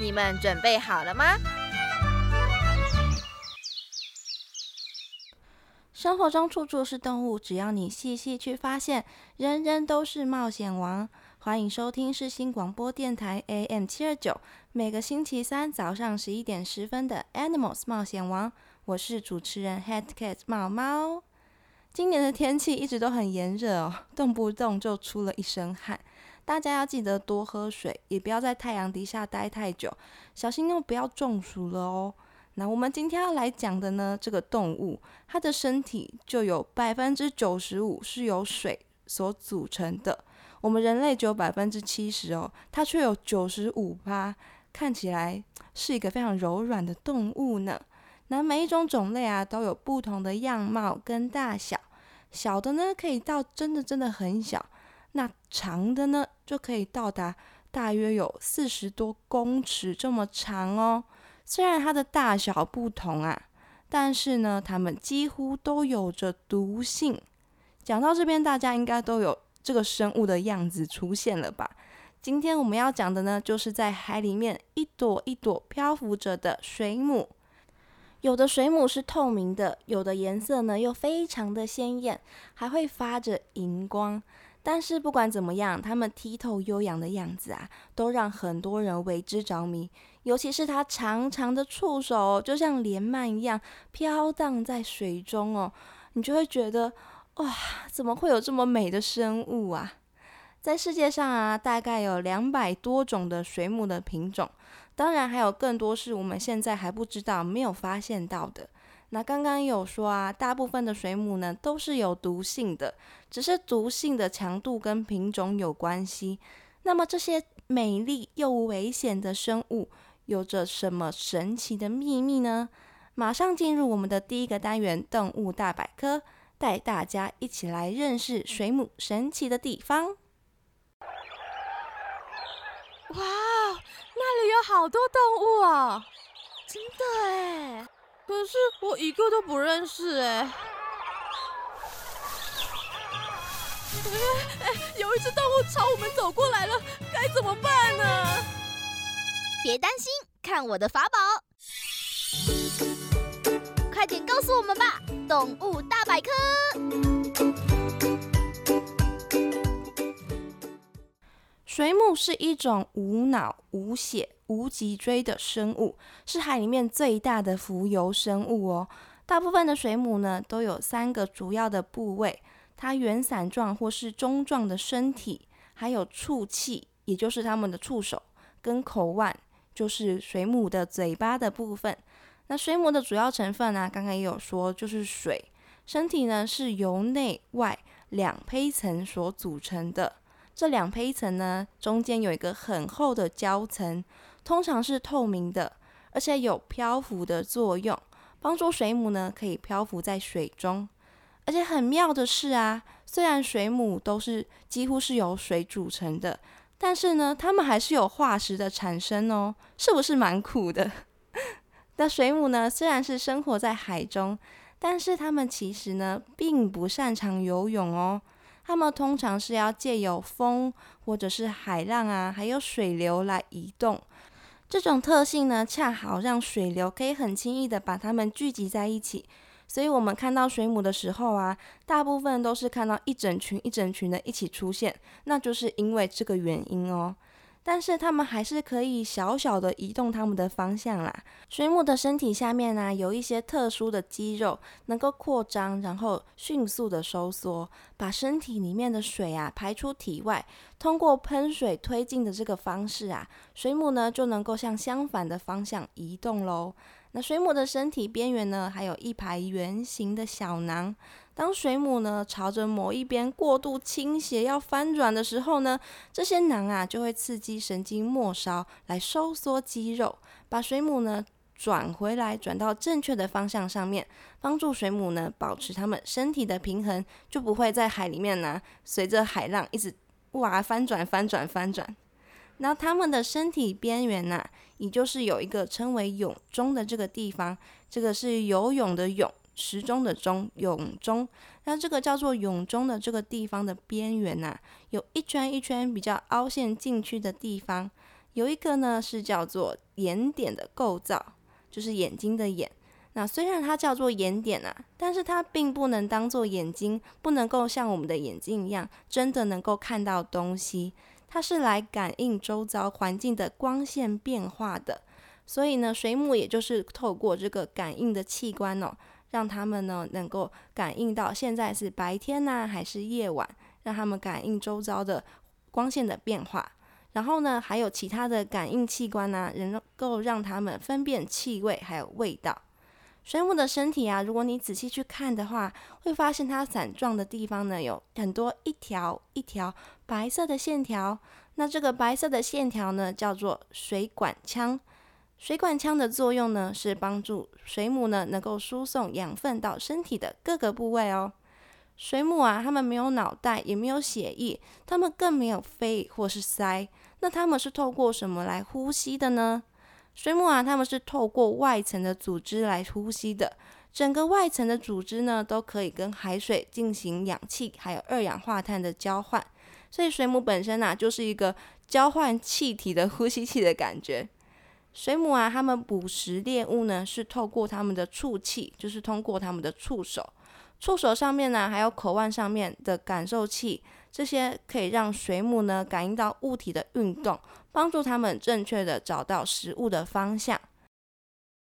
你们准备好了吗？生活中处处是动物，只要你细细去发现，人人都是冒险王。欢迎收听世新广播电台 AM 七二九，每个星期三早上十一点十分的 Animals 冒险王，我是主持人 Head Cat 猫猫。今年的天气一直都很炎热哦，动不动就出了一身汗。大家要记得多喝水，也不要在太阳底下待太久，小心又不要中暑了哦。那我们今天要来讲的呢，这个动物，它的身体就有百分之九十五是由水所组成的。我们人类只有百分之七十哦，它却有九十五趴，看起来是一个非常柔软的动物呢。那每一种种类啊，都有不同的样貌跟大小，小的呢可以到真的真的很小。那长的呢，就可以到达大约有四十多公尺这么长哦。虽然它的大小不同啊，但是呢，它们几乎都有着毒性。讲到这边，大家应该都有这个生物的样子出现了吧？今天我们要讲的呢，就是在海里面一朵一朵漂浮着的水母。有的水母是透明的，有的颜色呢又非常的鲜艳，还会发着荧光。但是不管怎么样，它们剔透悠扬的样子啊，都让很多人为之着迷。尤其是它长长的触手，就像莲蔓一样飘荡在水中哦，你就会觉得哇，怎么会有这么美的生物啊？在世界上啊，大概有两百多种的水母的品种，当然还有更多是我们现在还不知道、没有发现到的。那刚刚有说啊，大部分的水母呢都是有毒性的，只是毒性的强度跟品种有关系。那么这些美丽又危险的生物有着什么神奇的秘密呢？马上进入我们的第一个单元——动物大百科，带大家一起来认识水母神奇的地方。哇，那里有好多动物哦，真的哎！可是我一个都不认识哎！哎，有一只动物朝我们走过来了，该怎么办呢？别担心，看我的法宝！快点告诉我们吧，动物大百科。水母是一种无脑、无血。无脊椎的生物是海里面最大的浮游生物哦。大部分的水母呢都有三个主要的部位：它圆伞状或是中状的身体，还有触器，也就是它们的触手跟口腕，就是水母的嘴巴的部分。那水母的主要成分呢，刚刚也有说，就是水。身体呢是由内外两胚层所组成的。这两胚层呢中间有一个很厚的胶层。通常是透明的，而且有漂浮的作用，帮助水母呢可以漂浮在水中。而且很妙的是啊，虽然水母都是几乎是由水组成的，但是呢，它们还是有化石的产生哦，是不是蛮酷的？那水母呢，虽然是生活在海中，但是它们其实呢并不擅长游泳哦，它们通常是要借由风或者是海浪啊，还有水流来移动。这种特性呢，恰好让水流可以很轻易的把它们聚集在一起，所以我们看到水母的时候啊，大部分都是看到一整群一整群的一起出现，那就是因为这个原因哦。但是它们还是可以小小的移动它们的方向啦。水母的身体下面呢，有一些特殊的肌肉，能够扩张，然后迅速的收缩，把身体里面的水啊排出体外。通过喷水推进的这个方式啊，水母呢就能够向相反的方向移动喽。那水母的身体边缘呢，还有一排圆形的小囊。当水母呢朝着某一边过度倾斜要翻转的时候呢，这些囊啊就会刺激神经末梢来收缩肌肉，把水母呢转回来，转到正确的方向上面，帮助水母呢保持它们身体的平衡，就不会在海里面呢随着海浪一直哇翻转翻转翻转。那它们的身体边缘呐，也就是有一个称为泳中的这个地方，这个是游泳的泳，时钟的钟，泳中。那这个叫做泳中的这个地方的边缘呐，有一圈一圈比较凹陷进去的地方，有一个呢是叫做眼点的构造，就是眼睛的眼。那虽然它叫做眼点啊，但是它并不能当做眼睛，不能够像我们的眼睛一样，真的能够看到东西。它是来感应周遭环境的光线变化的，所以呢，水母也就是透过这个感应的器官哦，让他们呢能够感应到现在是白天呢还是夜晚，让他们感应周遭的光线的变化。然后呢，还有其他的感应器官呢，能够让他们分辨气味还有味道。水母的身体啊，如果你仔细去看的话，会发现它伞状的地方呢，有很多一条一条白色的线条。那这个白色的线条呢，叫做水管腔。水管腔的作用呢，是帮助水母呢能够输送养分到身体的各个部位哦。水母啊，它们没有脑袋，也没有血液，它们更没有肺或是鳃。那它们是透过什么来呼吸的呢？水母啊，它们是透过外层的组织来呼吸的。整个外层的组织呢，都可以跟海水进行氧气还有二氧化碳的交换。所以水母本身啊，就是一个交换气体的呼吸器的感觉。水母啊，它们捕食猎物呢，是透过它们的触器，就是通过它们的触手。触手上面呢，还有口腕上面的感受器，这些可以让水母呢感应到物体的运动。帮助它们正确的找到食物的方向。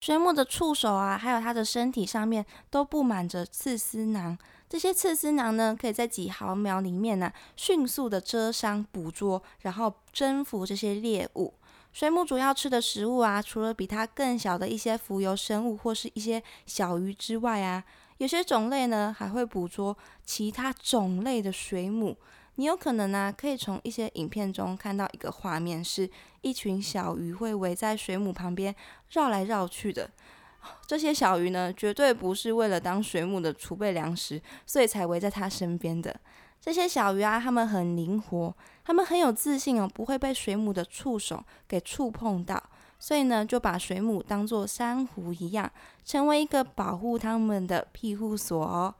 水母的触手啊，还有它的身体上面都布满着刺丝囊。这些刺丝囊呢，可以在几毫秒里面呢，迅速的蛰伤、捕捉，然后征服这些猎物。水母主要吃的食物啊，除了比它更小的一些浮游生物或是一些小鱼之外啊，有些种类呢，还会捕捉其他种类的水母。你有可能呢，可以从一些影片中看到一个画面，是一群小鱼会围在水母旁边绕来绕去的。这些小鱼呢，绝对不是为了当水母的储备粮食，所以才围在它身边的。这些小鱼啊，它们很灵活，它们很有自信哦，不会被水母的触手给触碰到，所以呢，就把水母当做珊瑚一样，成为一个保护它们的庇护所哦。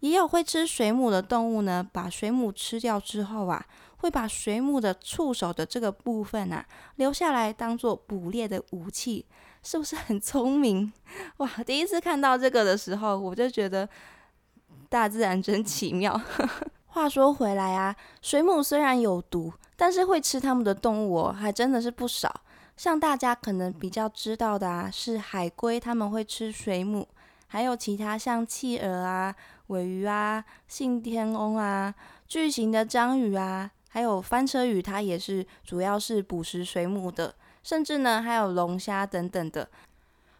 也有会吃水母的动物呢，把水母吃掉之后啊，会把水母的触手的这个部分啊留下来当做捕猎的武器，是不是很聪明？哇！第一次看到这个的时候，我就觉得大自然真奇妙。话说回来啊，水母虽然有毒，但是会吃它们的动物哦还真的是不少。像大家可能比较知道的啊，是海龟，它们会吃水母。还有其他像企鹅啊、尾鱼啊、信天翁啊、巨型的章鱼啊，还有翻车鱼，它也是主要是捕食水母的。甚至呢，还有龙虾等等的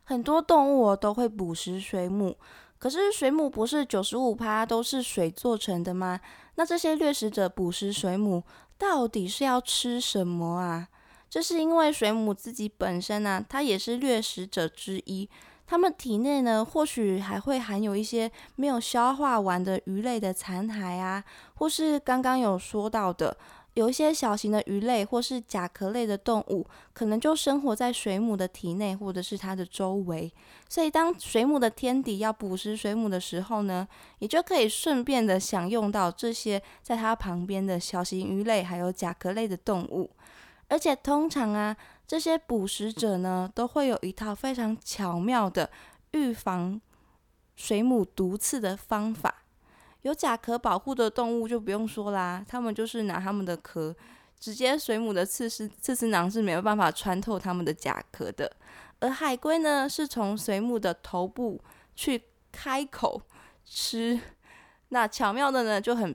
很多动物都会捕食水母。可是水母不是九十五趴都是水做成的吗？那这些掠食者捕食水母，到底是要吃什么啊？这是因为水母自己本身呢，它也是掠食者之一。它们体内呢，或许还会含有一些没有消化完的鱼类的残骸啊，或是刚刚有说到的，有一些小型的鱼类或是甲壳类的动物，可能就生活在水母的体内或者是它的周围。所以，当水母的天敌要捕食水母的时候呢，也就可以顺便的享用到这些在它旁边的小型鱼类还有甲壳类的动物。而且通常啊。这些捕食者呢，都会有一套非常巧妙的预防水母毒刺的方法。有甲壳保护的动物就不用说啦，它们就是拿它们的壳，直接水母的刺丝刺丝囊是没有办法穿透它们的甲壳的。而海龟呢，是从水母的头部去开口吃，那巧妙的呢就很。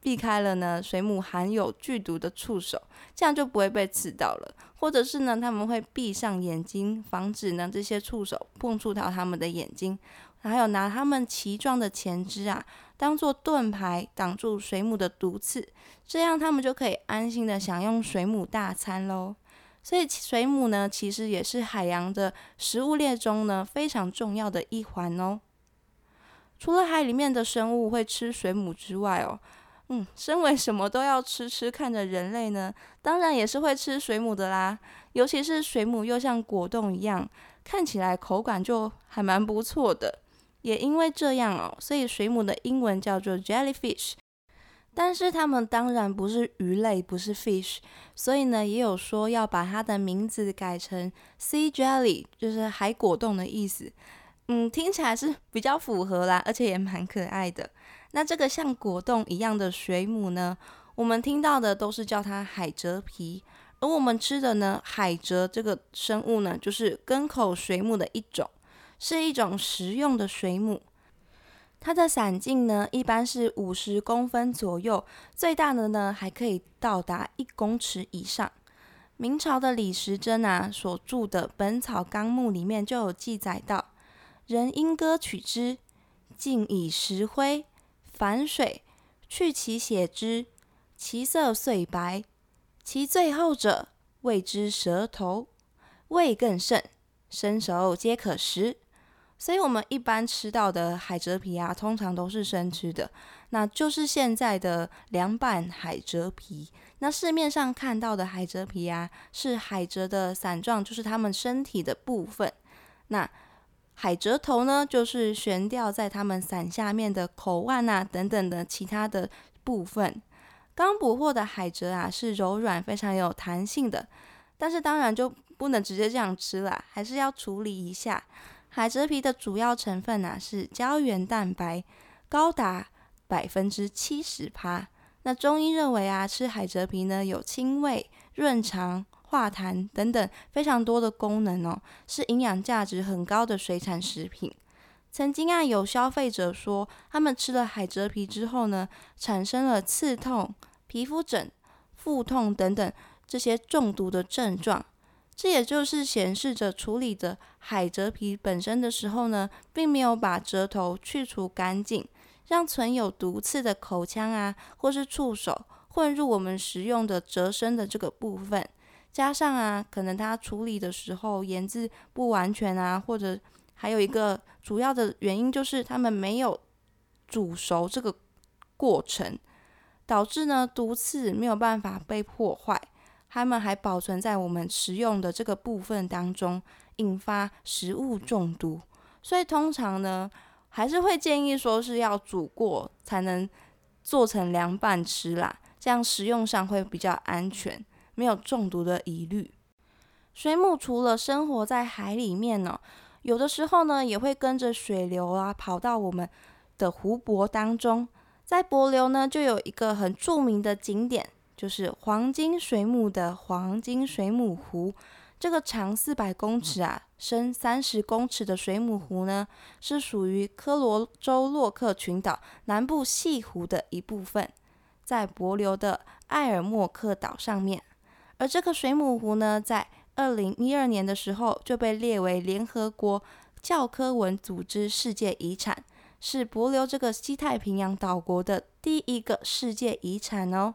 避开了呢，水母含有剧毒的触手，这样就不会被刺到了。或者是呢，他们会闭上眼睛，防止呢这些触手碰触到他们的眼睛。还有拿它们鳍状的前肢啊，当做盾牌挡住水母的毒刺，这样它们就可以安心的享用水母大餐喽。所以水母呢，其实也是海洋的食物链中呢非常重要的一环哦。除了海里面的生物会吃水母之外哦，嗯，身为什么都要吃吃看的人类呢，当然也是会吃水母的啦。尤其是水母又像果冻一样，看起来口感就还蛮不错的。也因为这样哦，所以水母的英文叫做 jellyfish。但是它们当然不是鱼类，不是 fish，所以呢，也有说要把它的名字改成 sea jelly，就是海果冻的意思。嗯，听起来是比较符合啦，而且也蛮可爱的。那这个像果冻一样的水母呢，我们听到的都是叫它海蜇皮，而我们吃的呢，海蜇这个生物呢，就是根口水母的一种，是一种食用的水母。它的伞径呢，一般是五十公分左右，最大的呢还可以到达一公尺以上。明朝的李时珍啊所著的《本草纲目》里面就有记载到：人因割取之，浸以石灰、反水，去其血汁，其色碎白。其最后者谓之舌头，味更甚，生熟皆可食。所以，我们一般吃到的海蜇皮啊，通常都是生吃的，那就是现在的凉拌海蜇皮。那市面上看到的海蜇皮啊，是海蜇的伞状，就是它们身体的部分。那海蜇头呢，就是悬吊在它们伞下面的口腕啊等等的其他的部分。刚捕获的海蜇啊，是柔软、非常有弹性的，但是当然就不能直接这样吃啦，还是要处理一下。海蜇皮的主要成分呢是胶原蛋白，高达百分之七十趴。那中医认为啊，吃海蜇皮呢有清胃、润肠、化痰等等非常多的功能哦，是营养价值很高的水产食品。曾经啊，有消费者说，他们吃了海蜇皮之后呢，产生了刺痛、皮肤疹、腹痛等等这些中毒的症状。这也就是显示着处理的海蜇皮本身的时候呢，并没有把蜇头去除干净，让存有毒刺的口腔啊，或是触手混入我们食用的蜇身的这个部分。加上啊，可能它处理的时候腌制不完全啊，或者还有一个主要的原因就是他们没有煮熟这个过程，导致呢毒刺没有办法被破坏。它们还保存在我们食用的这个部分当中，引发食物中毒。所以通常呢，还是会建议说是要煮过才能做成凉拌吃啦，这样食用上会比较安全，没有中毒的疑虑。水母除了生活在海里面呢，有的时候呢也会跟着水流啊跑到我们的湖泊当中。在帛流呢，就有一个很著名的景点。就是黄金水母的黄金水母湖，这个长四百公尺啊，深三十公尺的水母湖呢，是属于科罗州洛克群岛南部西湖的一部分，在帛琉的埃尔莫克岛上面。而这个水母湖呢，在二零一二年的时候就被列为联合国教科文组织世界遗产，是帛琉这个西太平洋岛国的第一个世界遗产哦。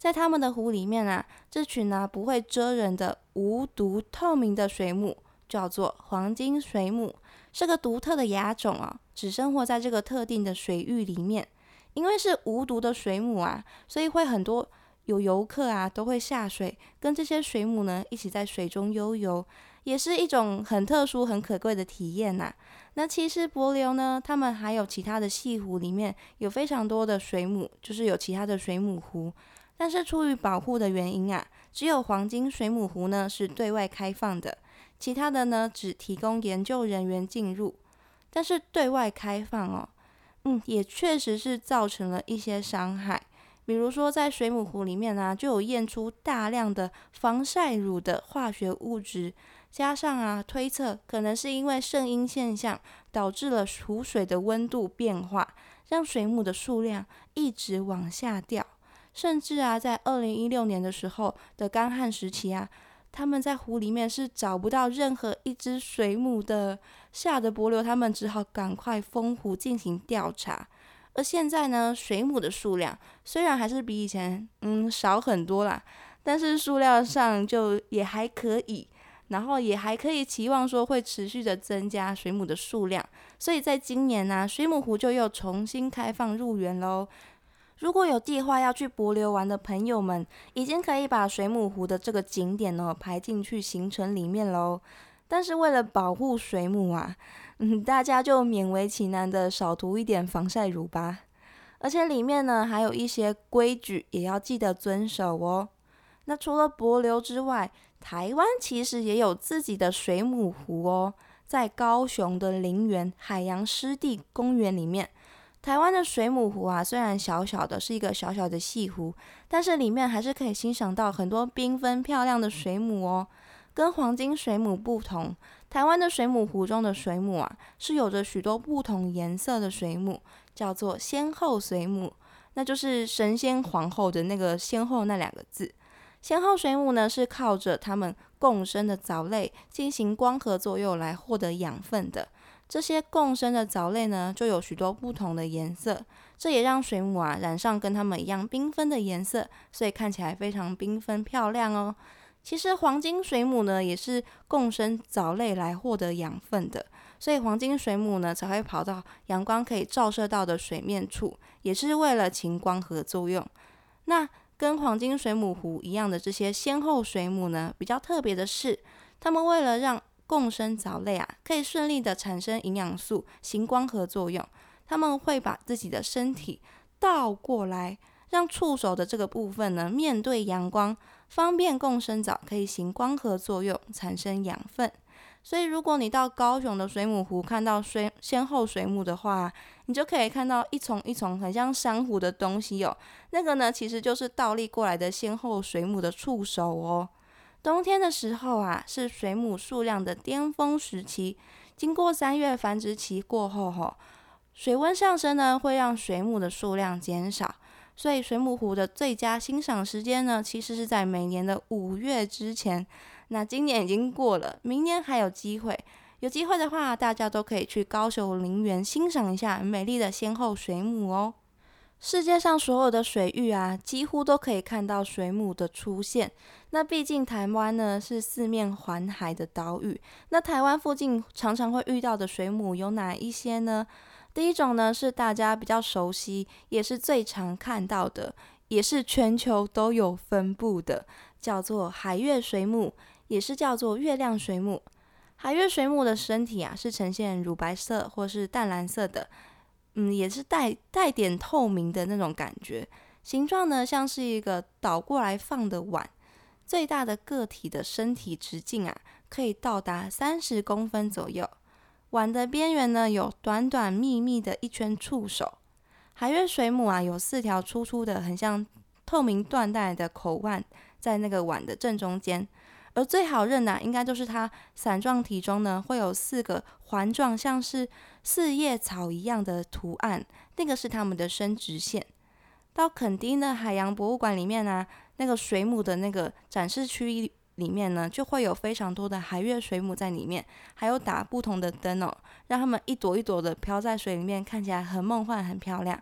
在他们的湖里面啊，这群呢不会蜇人的无毒透明的水母叫做黄金水母，是个独特的亚种啊，只生活在这个特定的水域里面。因为是无毒的水母啊，所以会很多有游客啊都会下水跟这些水母呢一起在水中悠游，也是一种很特殊很可贵的体验呐。那其实帛琉呢，他们还有其他的西湖里面有非常多的水母，就是有其他的水母湖。但是出于保护的原因啊，只有黄金水母湖呢是对外开放的，其他的呢只提供研究人员进入。但是对外开放哦，嗯，也确实是造成了一些伤害。比如说在水母湖里面呢，就有验出大量的防晒乳的化学物质，加上啊推测可能是因为圣婴现象导致了湖水的温度变化，让水母的数量一直往下掉。甚至啊，在二零一六年的时候的干旱时期啊，他们在湖里面是找不到任何一只水母的，吓得伯流他们只好赶快封湖进行调查。而现在呢，水母的数量虽然还是比以前嗯少很多啦，但是数量上就也还可以。然后也还可以期望说会持续的增加水母的数量，所以在今年呢，水母湖就又重新开放入园喽。如果有计划要去博流玩的朋友们，已经可以把水母湖的这个景点呢排进去行程里面喽。但是为了保护水母啊，嗯，大家就勉为其难的少涂一点防晒乳吧。而且里面呢还有一些规矩也要记得遵守哦。那除了博流之外，台湾其实也有自己的水母湖哦，在高雄的林园海洋湿地公园里面，台湾的水母湖啊，虽然小小的是一个小小的细湖，但是里面还是可以欣赏到很多缤纷漂亮的水母哦。跟黄金水母不同，台湾的水母湖中的水母啊，是有着许多不同颜色的水母，叫做仙后水母，那就是神仙皇后的那个仙后那两个字。仙后水母呢，是靠着它们共生的藻类进行光合作用来获得养分的。这些共生的藻类呢，就有许多不同的颜色，这也让水母啊染上跟它们一样缤纷的颜色，所以看起来非常缤纷漂亮哦。其实黄金水母呢，也是共生藻类来获得养分的，所以黄金水母呢才会跑到阳光可以照射到的水面处，也是为了勤光合作用。那跟黄金水母湖一样的这些仙后水母呢，比较特别的是，它们为了让共生藻类啊可以顺利的产生营养素，行光合作用，他们会把自己的身体倒过来，让触手的这个部分呢面对阳光，方便共生藻可以行光合作用，产生养分。所以，如果你到高雄的水母湖看到水仙后水母的话，你就可以看到一丛一丛很像珊瑚的东西哦。那个呢，其实就是倒立过来的仙后水母的触手哦。冬天的时候啊，是水母数量的巅峰时期。经过三月繁殖期过后，吼，水温上升呢，会让水母的数量减少。所以，水母湖的最佳欣赏时间呢，其实是在每年的五月之前。那今年已经过了，明年还有机会。有机会的话，大家都可以去高雄陵园欣赏一下美丽的仙后水母哦。世界上所有的水域啊，几乎都可以看到水母的出现。那毕竟台湾呢是四面环海的岛屿，那台湾附近常常会遇到的水母有哪一些呢？第一种呢是大家比较熟悉，也是最常看到的，也是全球都有分布的，叫做海月水母。也是叫做月亮水母，海月水母的身体啊是呈现乳白色或是淡蓝色的，嗯，也是带带点透明的那种感觉，形状呢像是一个倒过来放的碗，最大的个体的身体直径啊可以到达三十公分左右，碗的边缘呢有短短密密的一圈触手，海月水母啊有四条粗粗的很像透明缎带的口腕在那个碗的正中间。而最好认的，应该就是它伞状体中呢，会有四个环状，像是四叶草一样的图案，那个是它们的生殖线。到垦丁的海洋博物馆里面呢，那个水母的那个展示区里面呢，就会有非常多的海月水母在里面，还有打不同的灯哦，让它们一朵一朵的飘在水里面，看起来很梦幻、很漂亮。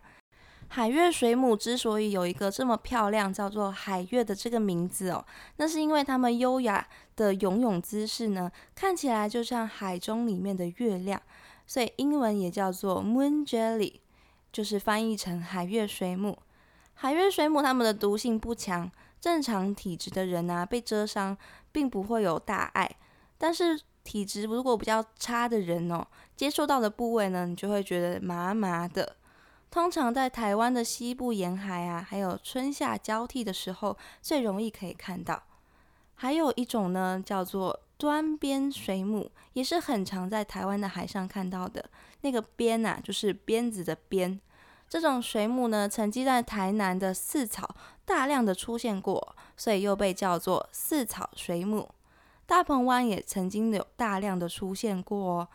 海月水母之所以有一个这么漂亮，叫做海月的这个名字哦，那是因为它们优雅的游泳姿势呢，看起来就像海中里面的月亮，所以英文也叫做 Moon Jelly，就是翻译成海月水母。海月水母它们的毒性不强，正常体质的人啊被蛰伤并不会有大碍，但是体质如果比较差的人哦，接触到的部位呢，你就会觉得麻麻的。通常在台湾的西部沿海啊，还有春夏交替的时候，最容易可以看到。还有一种呢，叫做端边水母，也是很常在台湾的海上看到的。那个边呐，就是鞭子的鞭。这种水母呢，曾经在台南的四草大量的出现过，所以又被叫做四草水母。大鹏湾也曾经有大量的出现过哦。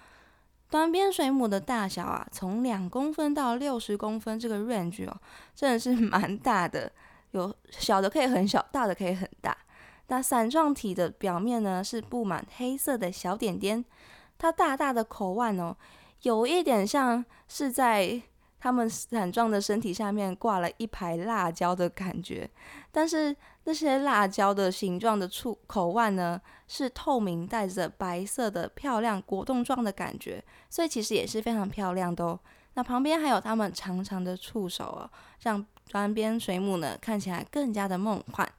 短边水母的大小啊，从两公分到六十公分，这个 range 哦，真的是蛮大的。有小的可以很小，大的可以很大。那伞状体的表面呢是布满黑色的小点点，它大大的口腕哦，有一点像是在它们伞状的身体下面挂了一排辣椒的感觉。但是那些辣椒的形状的触口腕呢是透明，带着白色的漂亮果冻状的感觉，所以其实也是非常漂亮的哦。那旁边还有它们长长的触手哦，让端边水母呢看起来更加的梦幻。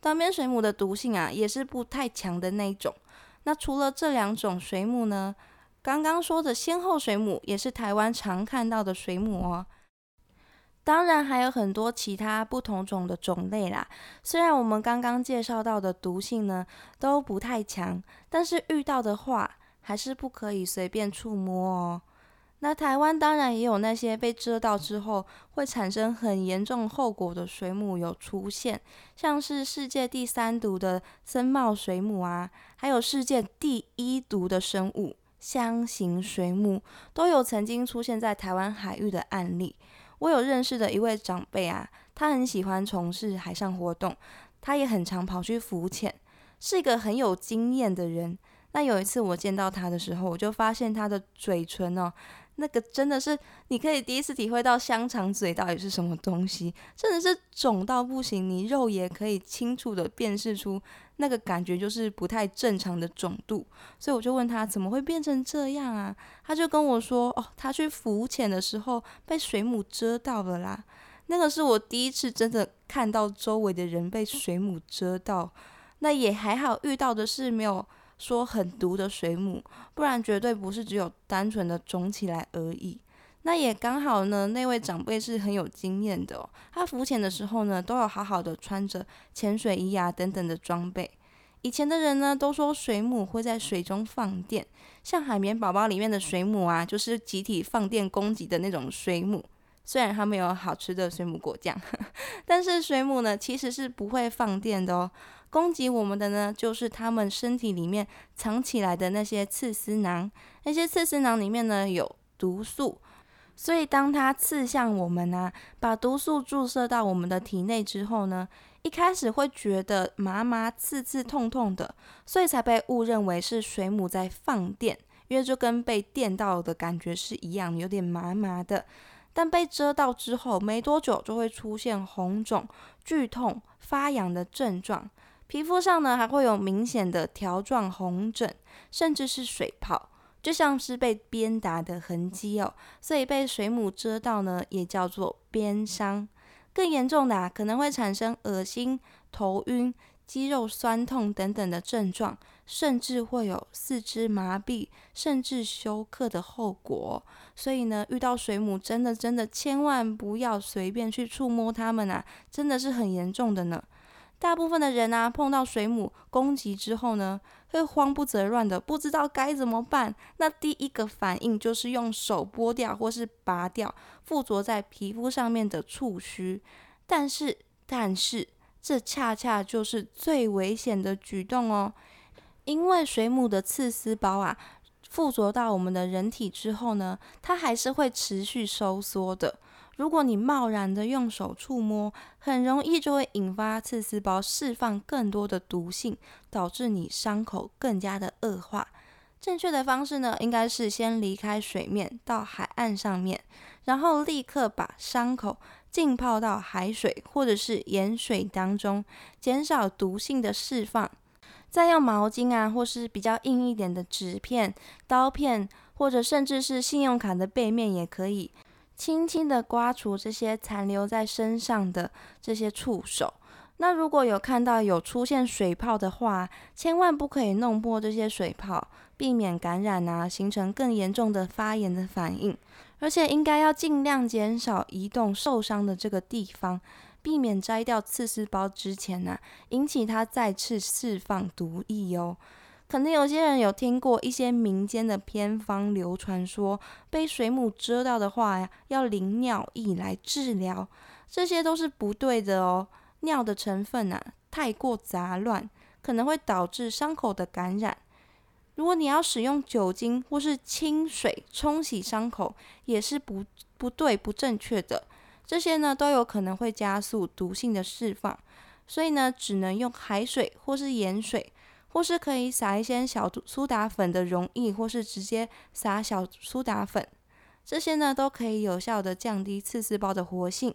端边水母的毒性啊，也是不太强的那种。那除了这两种水母呢，刚刚说的仙后水母也是台湾常看到的水母哦。当然还有很多其他不同种的种类啦。虽然我们刚刚介绍到的毒性呢都不太强，但是遇到的话还是不可以随便触摸哦。那台湾当然也有那些被蛰到之后会产生很严重后果的水母有出现，像是世界第三毒的森茂水母啊，还有世界第一毒的生物箱形水母，都有曾经出现在台湾海域的案例。我有认识的一位长辈啊，他很喜欢从事海上活动，他也很常跑去浮潜，是一个很有经验的人。那有一次我见到他的时候，我就发现他的嘴唇哦。那个真的是，你可以第一次体会到香肠嘴到底是什么东西，真的是肿到不行，你肉眼可以清楚的辨识出那个感觉就是不太正常的肿度，所以我就问他怎么会变成这样啊？他就跟我说，哦，他去浮潜的时候被水母蛰到了啦。那个是我第一次真的看到周围的人被水母蛰到，那也还好遇到的是没有。说很毒的水母，不然绝对不是只有单纯的肿起来而已。那也刚好呢，那位长辈是很有经验的哦。他浮潜的时候呢，都有好好的穿着潜水衣啊等等的装备。以前的人呢，都说水母会在水中放电，像海绵宝宝里面的水母啊，就是集体放电攻击的那种水母。虽然它们有好吃的水母果酱，但是水母呢，其实是不会放电的哦。攻击我们的呢，就是它们身体里面藏起来的那些刺丝囊。那些刺丝囊里面呢有毒素，所以当它刺向我们啊，把毒素注射到我们的体内之后呢，一开始会觉得麻麻、刺刺、痛痛的，所以才被误认为是水母在放电，因为就跟被电到的感觉是一样，有点麻麻的。但被蛰到之后，没多久就会出现红肿、剧痛、发痒的症状。皮肤上呢，还会有明显的条状红疹，甚至是水泡，就像是被鞭打的痕迹哦。所以被水母蛰到呢，也叫做鞭伤。更严重的啊，可能会产生恶心、头晕、肌肉酸痛等等的症状，甚至会有四肢麻痹，甚至休克的后果。所以呢，遇到水母，真的真的千万不要随便去触摸它们啊，真的是很严重的呢。大部分的人啊，碰到水母攻击之后呢，会慌不择乱的，不知道该怎么办。那第一个反应就是用手剥掉或是拔掉附着在皮肤上面的触须。但是，但是这恰恰就是最危险的举动哦，因为水母的刺丝包啊，附着到我们的人体之后呢，它还是会持续收缩的。如果你贸然的用手触摸，很容易就会引发刺丝包释放更多的毒性，导致你伤口更加的恶化。正确的方式呢，应该是先离开水面到海岸上面，然后立刻把伤口浸泡到海水或者是盐水当中，减少毒性的释放。再用毛巾啊，或是比较硬一点的纸片、刀片，或者甚至是信用卡的背面也可以。轻轻的刮除这些残留在身上的这些触手。那如果有看到有出现水泡的话，千万不可以弄破这些水泡，避免感染啊，形成更严重的发炎的反应。而且应该要尽量减少移动受伤的这个地方，避免摘掉刺丝包之前呢，引起它再次释放毒液哦。可能有些人有听过一些民间的偏方流传，说被水母蛰到的话呀，要淋尿液来治疗，这些都是不对的哦。尿的成分啊太过杂乱，可能会导致伤口的感染。如果你要使用酒精或是清水冲洗伤口，也是不不对不正确的。这些呢都有可能会加速毒性的释放。所以呢，只能用海水或是盐水，或是可以撒一些小苏打粉的溶液，或是直接撒小苏打粉，这些呢都可以有效的降低刺丝胞的活性。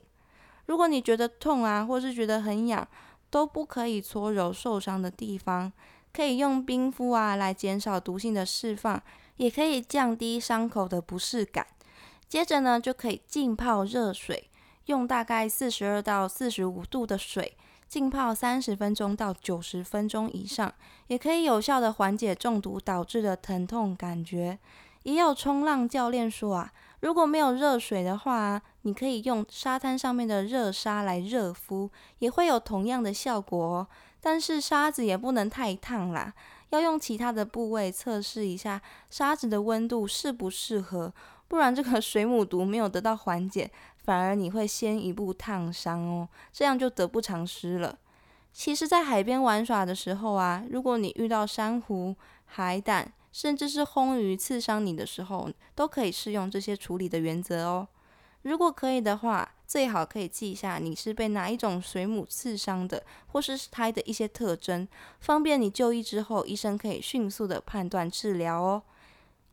如果你觉得痛啊，或是觉得很痒，都不可以搓揉受伤的地方，可以用冰敷啊来减少毒性的释放，也可以降低伤口的不适感。接着呢，就可以浸泡热水，用大概四十二到四十五度的水浸泡三十分钟到九十分钟以上，也可以有效的缓解中毒导致的疼痛感觉。也有冲浪教练说啊，如果没有热水的话，你可以用沙滩上面的热沙来热敷，也会有同样的效果哦。但是沙子也不能太烫啦，要用其他的部位测试一下沙子的温度适不适合，不然这个水母毒没有得到缓解，反而你会先一步烫伤哦，这样就得不偿失了。其实，在海边玩耍的时候啊，如果你遇到珊瑚、海胆，甚至是红鱼刺伤你的时候，都可以适用这些处理的原则哦。如果可以的话，最好可以记一下你是被哪一种水母刺伤的，或是它的一些特征，方便你就医之后，医生可以迅速的判断治疗哦。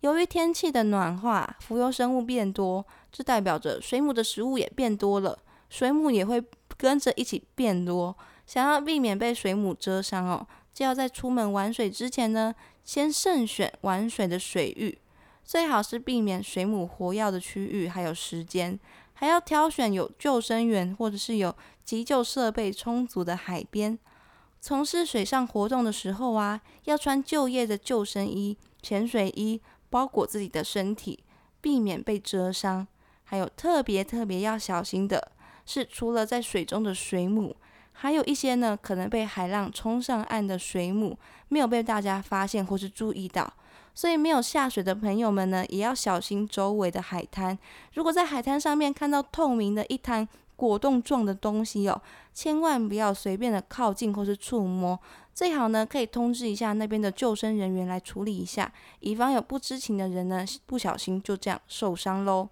由于天气的暖化，浮游生物变多，这代表着水母的食物也变多了，水母也会跟着一起变多。想要避免被水母蛰伤哦，就要在出门玩水之前呢。先慎选玩水的水域，最好是避免水母活跃的区域，还有时间，还要挑选有救生员或者是有急救设备充足的海边。从事水上活动的时候啊，要穿就业的救生衣、潜水衣，包裹自己的身体，避免被蛰伤。还有特别特别要小心的是，除了在水中的水母。还有一些呢，可能被海浪冲上岸的水母，没有被大家发现或是注意到，所以没有下水的朋友们呢，也要小心周围的海滩。如果在海滩上面看到透明的一滩果冻状的东西哦，千万不要随便的靠近或是触摸，最好呢可以通知一下那边的救生人员来处理一下，以防有不知情的人呢不小心就这样受伤喽。